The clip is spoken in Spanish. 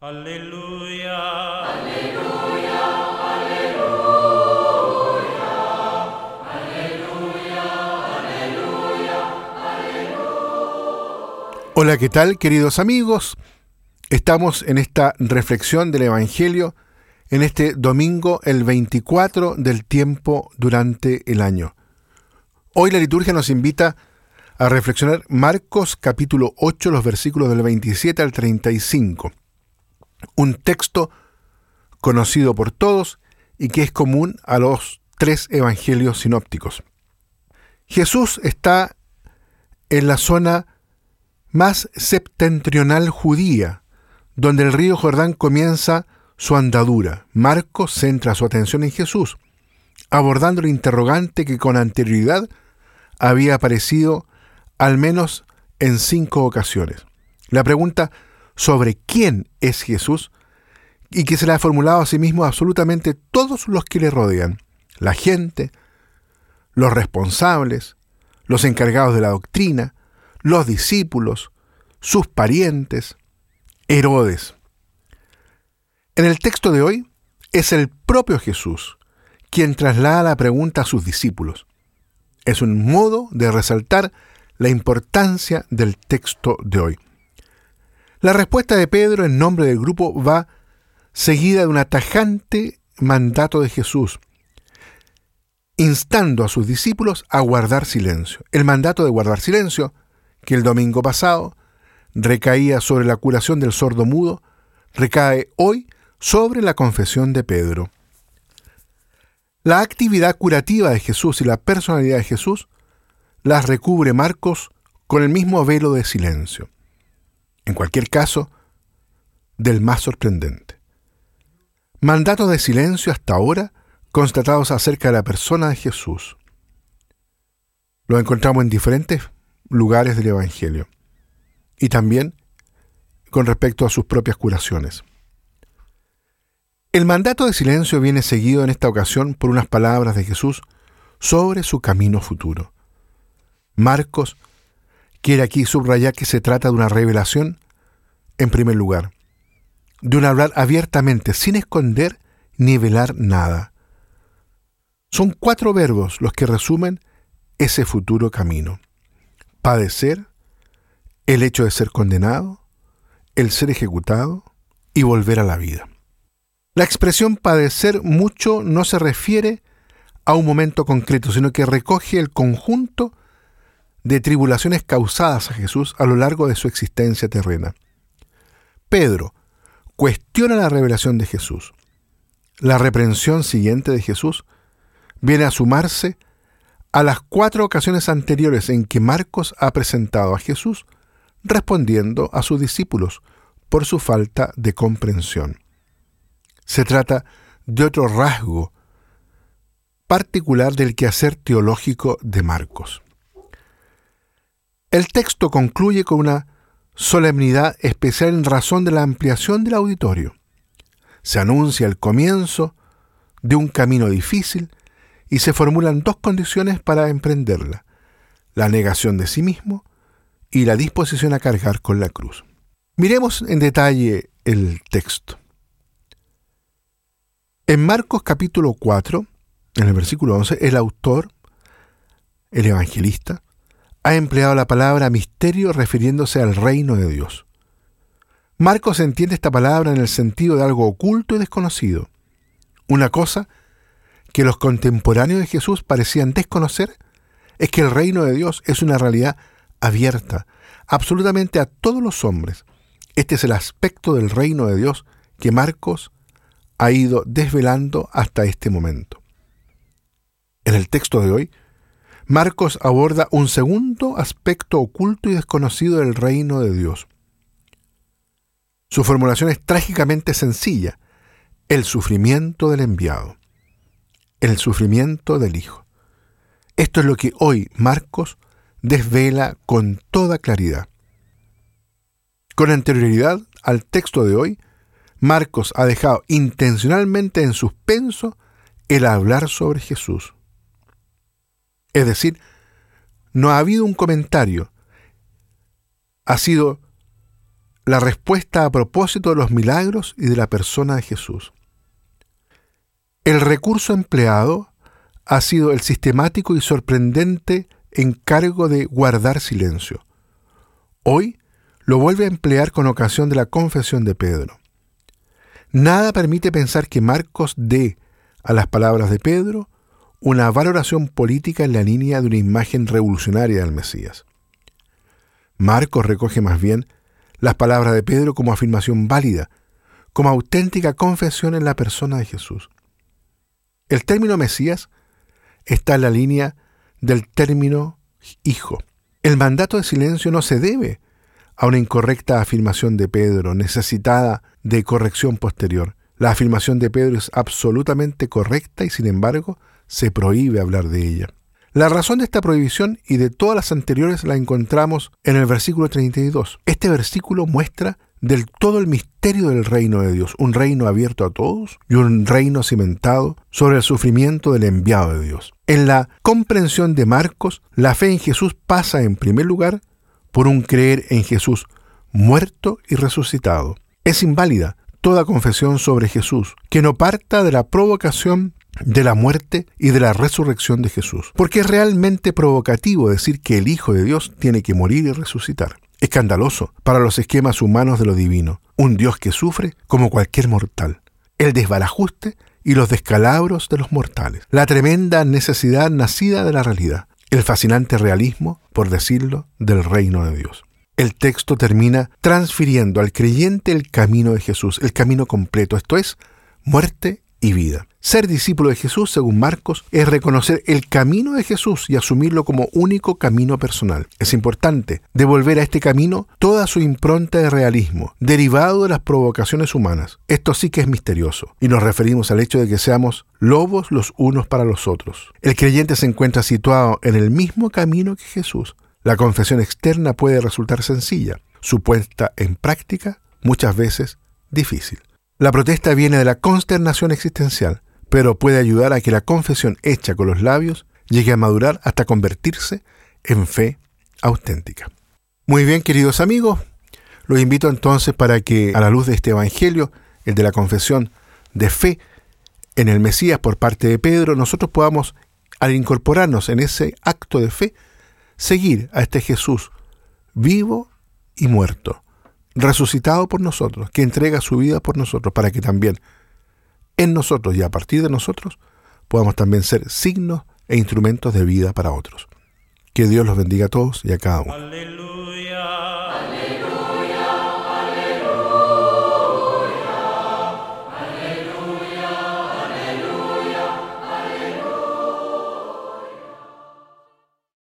Aleluya. Aleluya, aleluya, aleluya, aleluya, Hola, ¿qué tal queridos amigos? Estamos en esta reflexión del Evangelio en este domingo, el 24 del tiempo durante el año. Hoy la liturgia nos invita a reflexionar Marcos capítulo 8, los versículos del 27 al 35. Un texto conocido por todos y que es común a los tres evangelios sinópticos. Jesús está en la zona más septentrional judía, donde el río Jordán comienza su andadura. Marcos centra su atención en Jesús, abordando el interrogante que con anterioridad había aparecido al menos en cinco ocasiones. La pregunta sobre quién es Jesús y que se la ha formulado a sí mismo absolutamente todos los que le rodean, la gente, los responsables, los encargados de la doctrina, los discípulos, sus parientes, Herodes. En el texto de hoy es el propio Jesús quien traslada la pregunta a sus discípulos. Es un modo de resaltar la importancia del texto de hoy. La respuesta de Pedro en nombre del grupo va seguida de un tajante mandato de Jesús, instando a sus discípulos a guardar silencio. El mandato de guardar silencio, que el domingo pasado recaía sobre la curación del sordo mudo, recae hoy sobre la confesión de Pedro. La actividad curativa de Jesús y la personalidad de Jesús las recubre Marcos con el mismo velo de silencio. En cualquier caso, del más sorprendente. Mandatos de silencio hasta ahora constatados acerca de la persona de Jesús. Lo encontramos en diferentes lugares del Evangelio y también con respecto a sus propias curaciones. El mandato de silencio viene seguido en esta ocasión por unas palabras de Jesús sobre su camino futuro. Marcos quiere aquí subrayar que se trata de una revelación, en primer lugar, de un hablar abiertamente, sin esconder ni velar nada. Son cuatro verbos los que resumen ese futuro camino. Padecer, el hecho de ser condenado, el ser ejecutado y volver a la vida. La expresión padecer mucho no se refiere a un momento concreto, sino que recoge el conjunto de tribulaciones causadas a Jesús a lo largo de su existencia terrena. Pedro cuestiona la revelación de Jesús. La reprensión siguiente de Jesús viene a sumarse a las cuatro ocasiones anteriores en que Marcos ha presentado a Jesús respondiendo a sus discípulos por su falta de comprensión. Se trata de otro rasgo particular del quehacer teológico de Marcos. El texto concluye con una solemnidad especial en razón de la ampliación del auditorio. Se anuncia el comienzo de un camino difícil y se formulan dos condiciones para emprenderla, la negación de sí mismo y la disposición a cargar con la cruz. Miremos en detalle el texto. En Marcos capítulo 4, en el versículo 11, el autor, el evangelista, ha empleado la palabra misterio refiriéndose al reino de Dios. Marcos entiende esta palabra en el sentido de algo oculto y desconocido, una cosa que los contemporáneos de Jesús parecían desconocer es que el reino de Dios es una realidad abierta absolutamente a todos los hombres. Este es el aspecto del reino de Dios que Marcos ha ido desvelando hasta este momento. En el texto de hoy, Marcos aborda un segundo aspecto oculto y desconocido del reino de Dios. Su formulación es trágicamente sencilla, el sufrimiento del enviado, el sufrimiento del Hijo. Esto es lo que hoy Marcos desvela con toda claridad. Con anterioridad al texto de hoy, Marcos ha dejado intencionalmente en suspenso el hablar sobre Jesús. Es decir, no ha habido un comentario, ha sido la respuesta a propósito de los milagros y de la persona de Jesús. El recurso empleado ha sido el sistemático y sorprendente encargo de guardar silencio. Hoy lo vuelve a emplear con ocasión de la confesión de Pedro. Nada permite pensar que Marcos dé a las palabras de Pedro una valoración política en la línea de una imagen revolucionaria del Mesías. Marcos recoge más bien las palabras de Pedro como afirmación válida, como auténtica confesión en la persona de Jesús. El término Mesías está en la línea del término hijo. El mandato de silencio no se debe a una incorrecta afirmación de Pedro, necesitada de corrección posterior. La afirmación de Pedro es absolutamente correcta y sin embargo se prohíbe hablar de ella. La razón de esta prohibición y de todas las anteriores la encontramos en el versículo 32. Este versículo muestra del todo el misterio del reino de Dios, un reino abierto a todos y un reino cimentado sobre el sufrimiento del enviado de Dios. En la comprensión de Marcos, la fe en Jesús pasa en primer lugar por un creer en Jesús muerto y resucitado. Es inválida toda confesión sobre Jesús que no parta de la provocación de la muerte y de la resurrección de Jesús. Porque es realmente provocativo decir que el Hijo de Dios tiene que morir y resucitar. Escandaloso para los esquemas humanos de lo divino, un Dios que sufre como cualquier mortal, el desbarajuste y los descalabros de los mortales, la tremenda necesidad nacida de la realidad, el fascinante realismo, por decirlo, del reino de Dios. El texto termina transfiriendo al creyente el camino de Jesús, el camino completo, esto es, muerte y vida. Ser discípulo de Jesús, según Marcos, es reconocer el camino de Jesús y asumirlo como único camino personal. Es importante devolver a este camino toda su impronta de realismo, derivado de las provocaciones humanas. Esto sí que es misterioso, y nos referimos al hecho de que seamos lobos los unos para los otros. El creyente se encuentra situado en el mismo camino que Jesús. La confesión externa puede resultar sencilla, su puesta en práctica muchas veces difícil. La protesta viene de la consternación existencial, pero puede ayudar a que la confesión hecha con los labios llegue a madurar hasta convertirse en fe auténtica. Muy bien, queridos amigos, los invito entonces para que a la luz de este Evangelio, el de la confesión de fe en el Mesías por parte de Pedro, nosotros podamos, al incorporarnos en ese acto de fe, seguir a este Jesús vivo y muerto, resucitado por nosotros, que entrega su vida por nosotros, para que también en nosotros y a partir de nosotros podamos también ser signos e instrumentos de vida para otros. Que Dios los bendiga a todos y a cada uno.